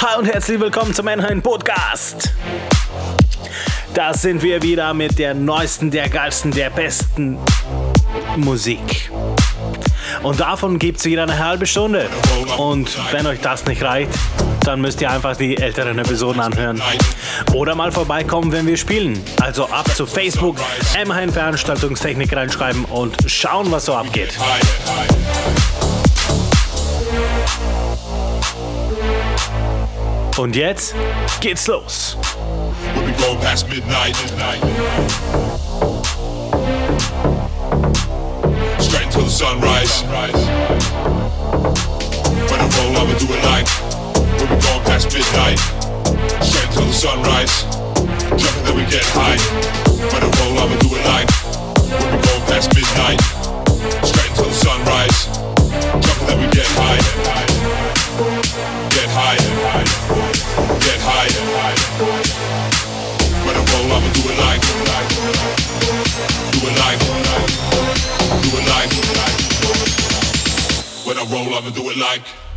Hi und herzlich willkommen zum Mannheim Podcast. Da sind wir wieder mit der neuesten, der geilsten, der besten Musik. Und davon gibt es wieder eine halbe Stunde. Und wenn euch das nicht reicht, dann müsst ihr einfach die älteren Episoden anhören. Oder mal vorbeikommen, wenn wir spielen. Also ab zu Facebook, Mheim Veranstaltungstechnik reinschreiben und schauen, was so abgeht. Und jetzt geht's los. Straight until the sunrise. When past midnight. Jumping, then we get high. When I roll, I'ma do it like. We'll be going past midnight. Straight until the sunrise. Jumping, then we get high. I'ma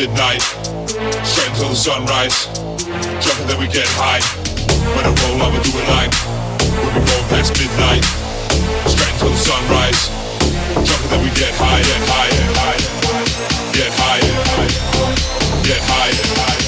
midnight, straight until the sunrise. Jumping then we get high. When I roll, I'ma do it like when we roll past midnight, straight until the sunrise. Jumping then we get high and high and high, get high and high, get high and high.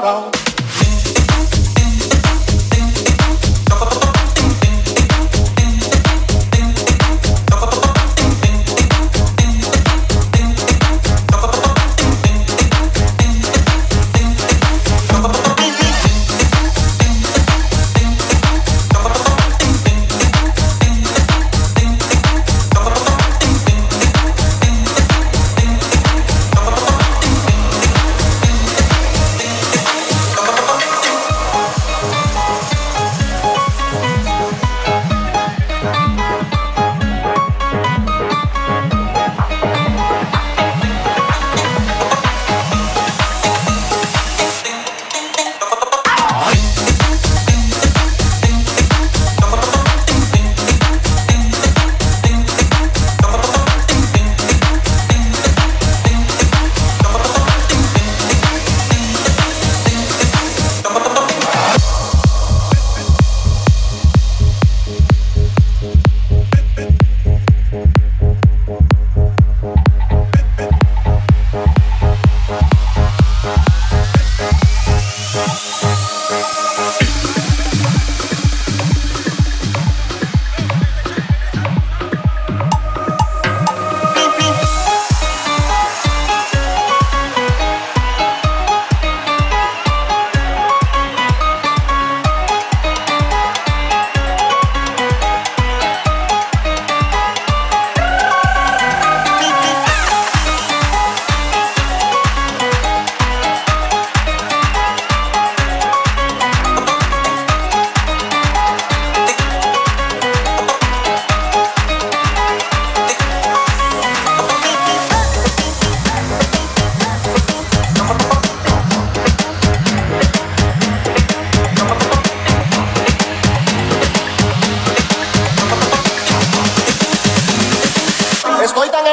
hold.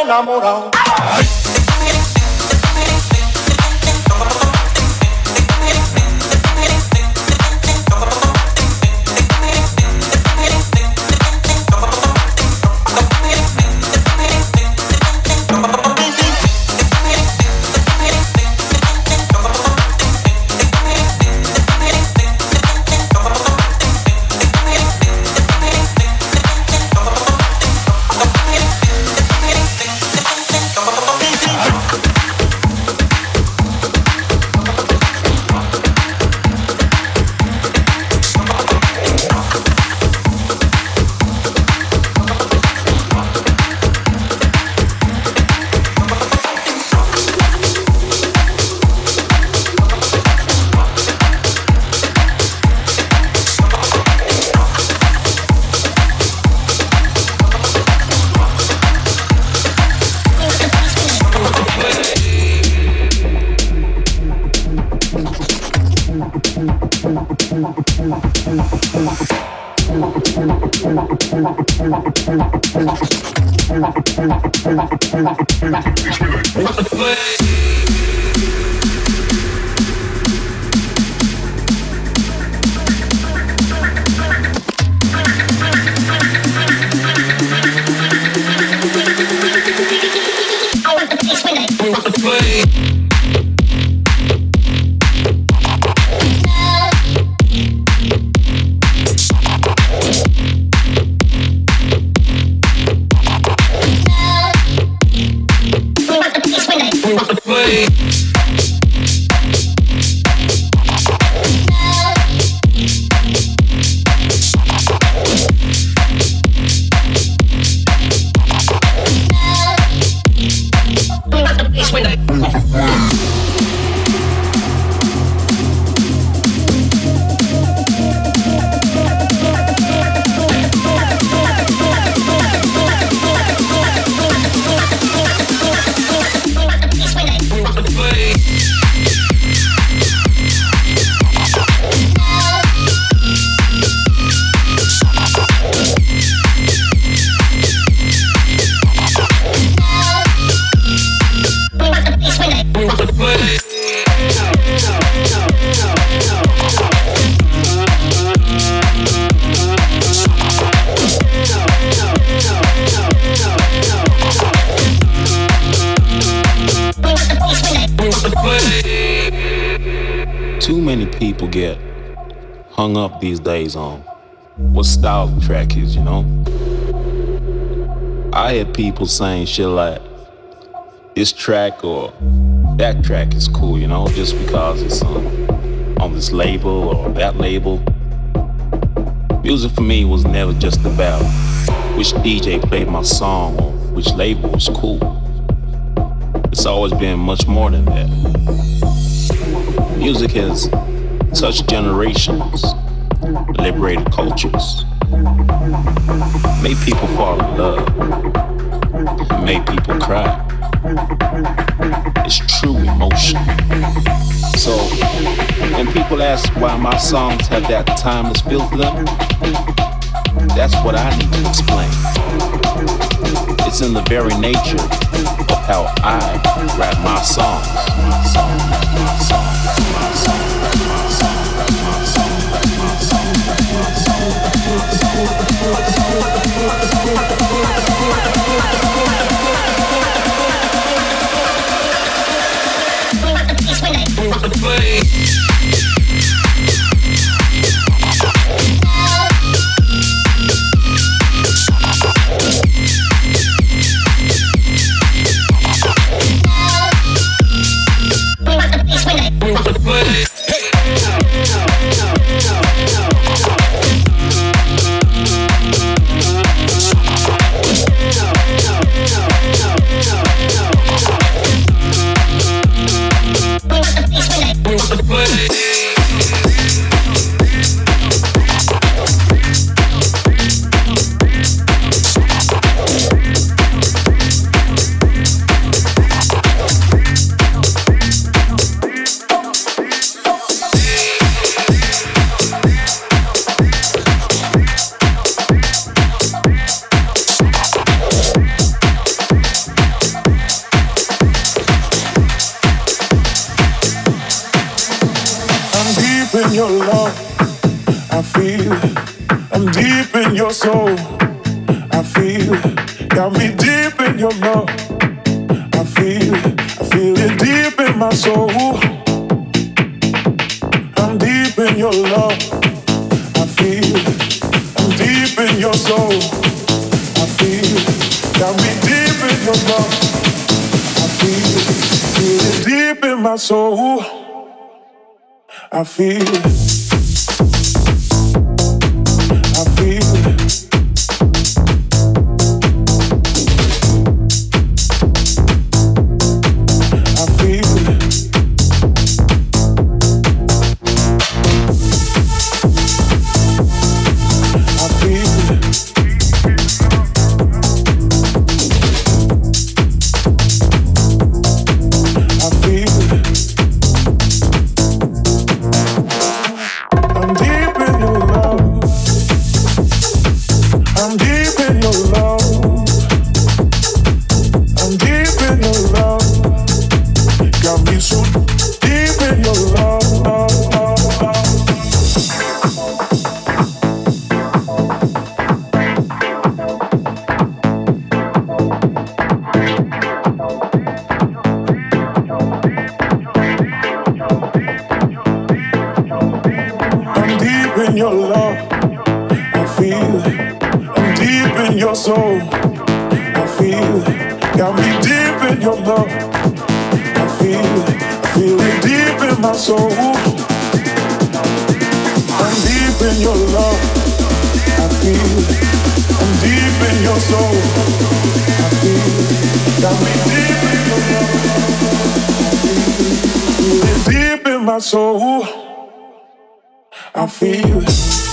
It like. What the fuck? Days on what style the track is, you know? I hear people saying shit like this track or that track is cool, you know, just because it's on, on this label or that label. Music for me was never just about which DJ played my song or which label was cool. It's always been much more than that. Music has touched generations liberated cultures, made people fall in love, made people cry. It's true emotion. So, when people ask why my songs have that timeless feel to them, that's what I need to explain. It's in the very nature of how I write my songs. My song, Play. I'm deep in your soul. I feel it. Got me deep in your love. I feel it. I feel it deep in my soul. I'm deep in your love. I feel it. I'm deep in your soul. I feel it. Got me deep in your love. I feel it. Feel it deep in my soul. I feel it. Deep in my soul, I feel. it.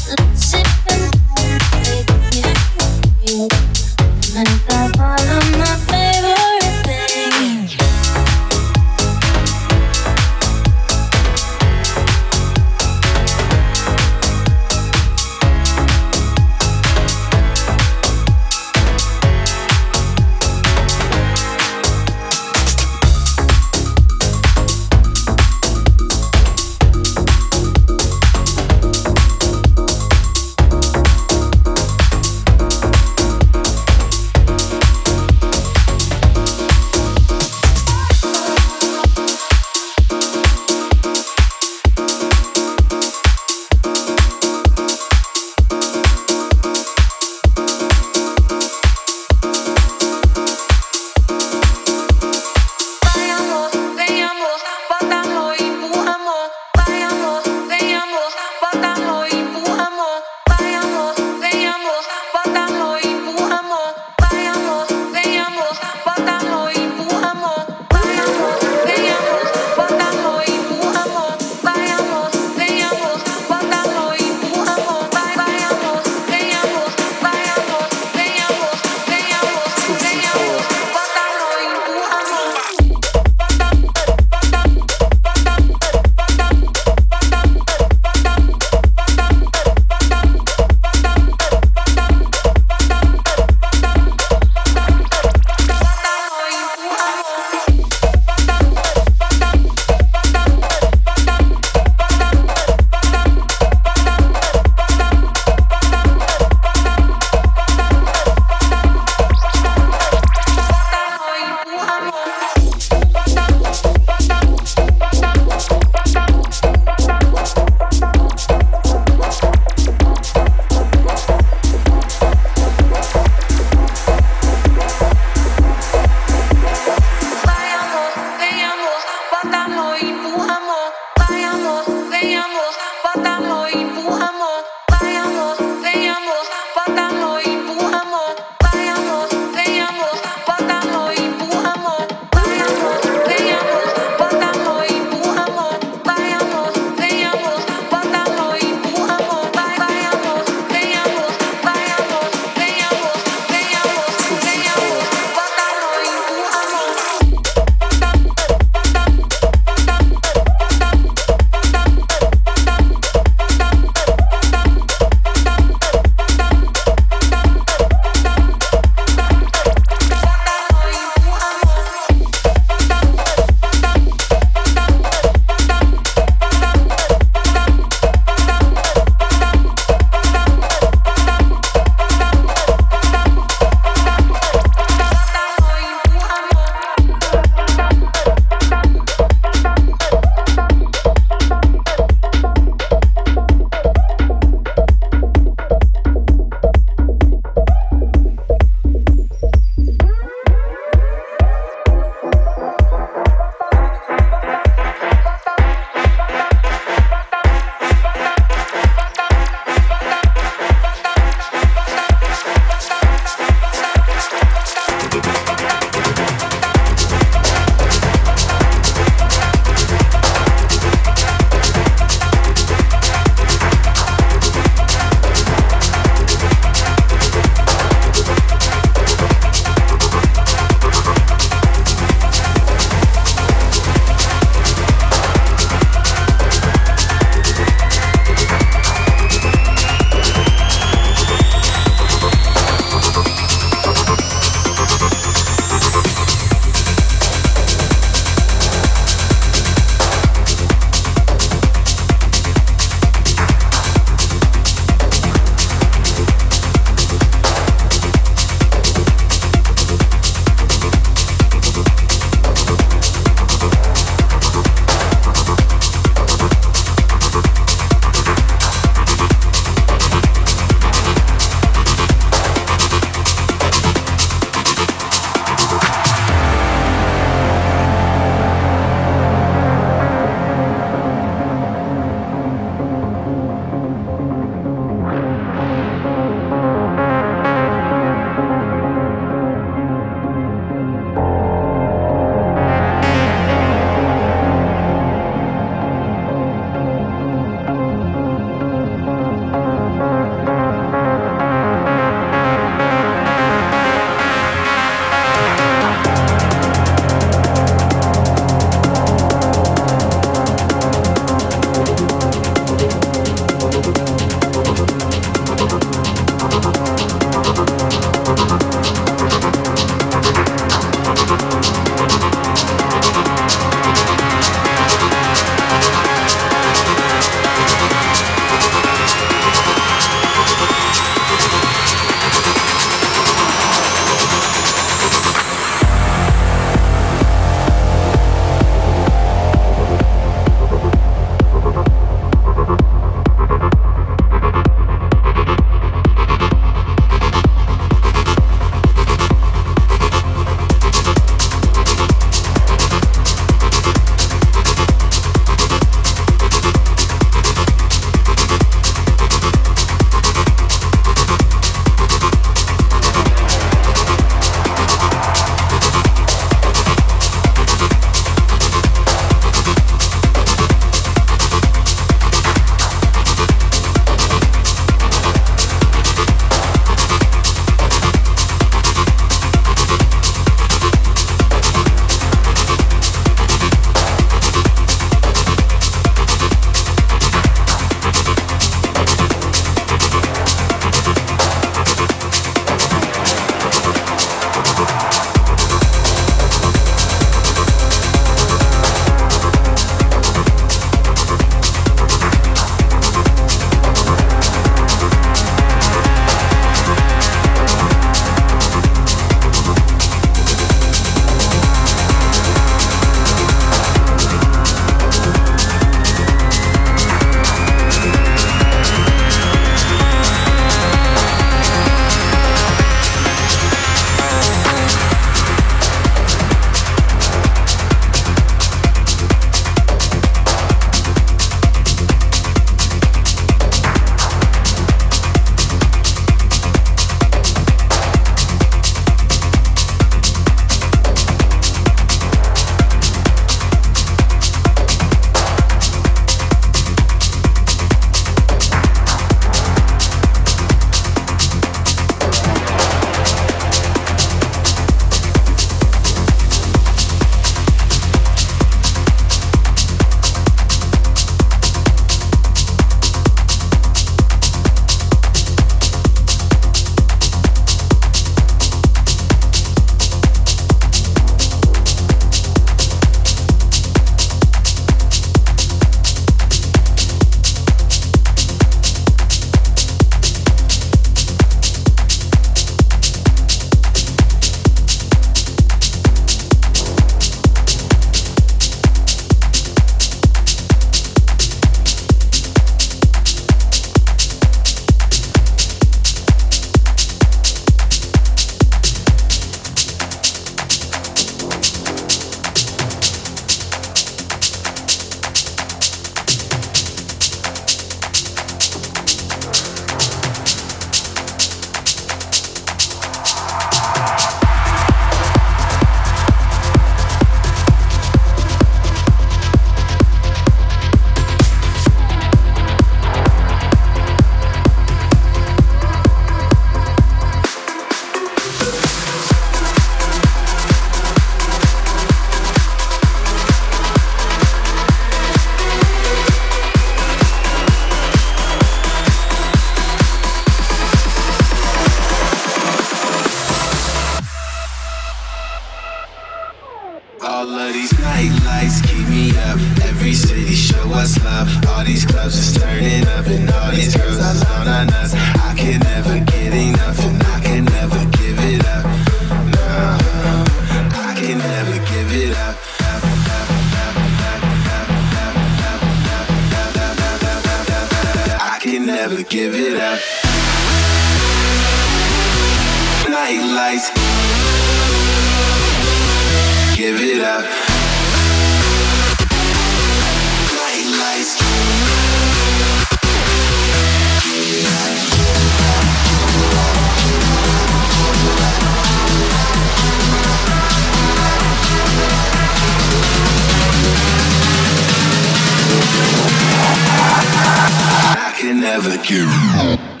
can never give you.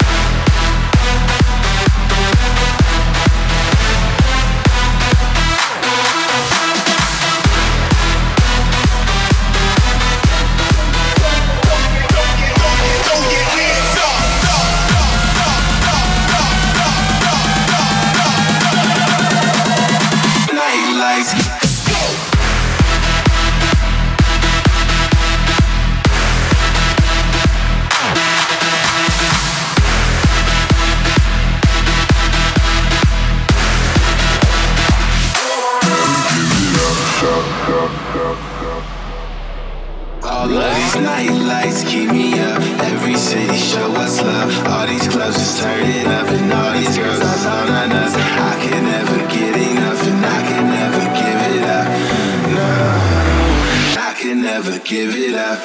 never give it up.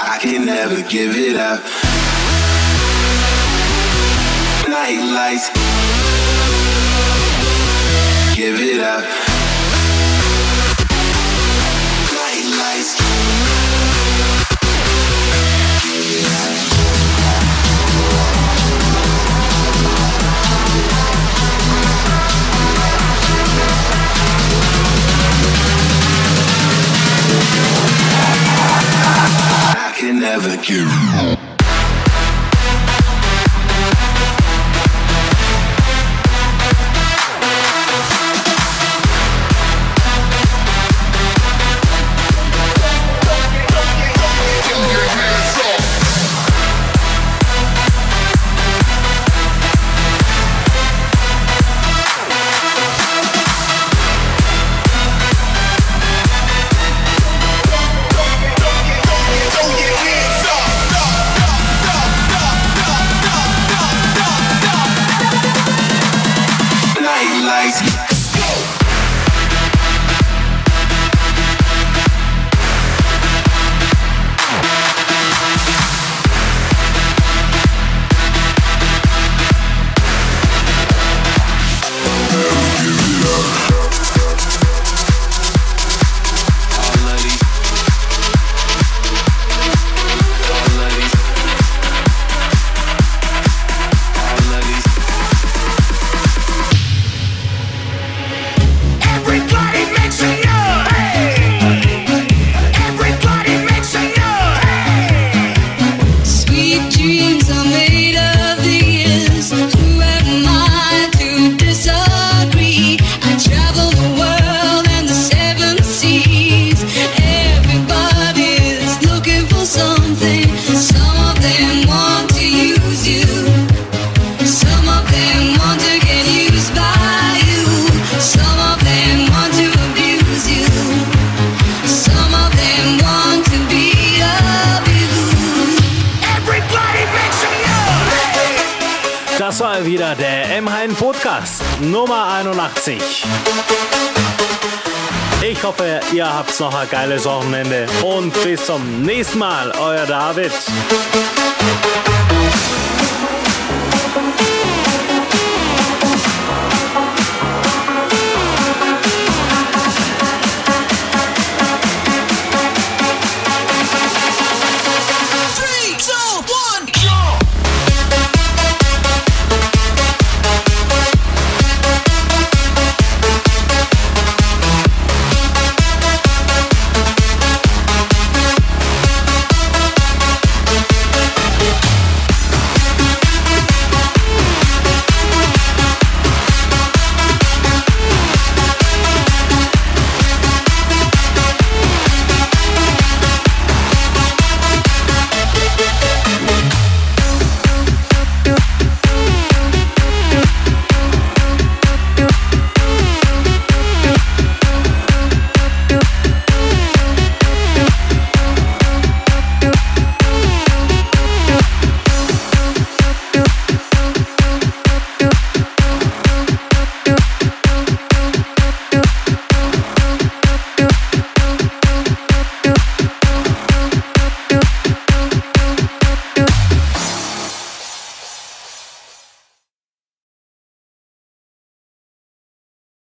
I can never give it up. Night. Give it up. I can never give. Nummer 81. Ich hoffe, ihr habt noch ein geiles Wochenende und bis zum nächsten Mal, euer David.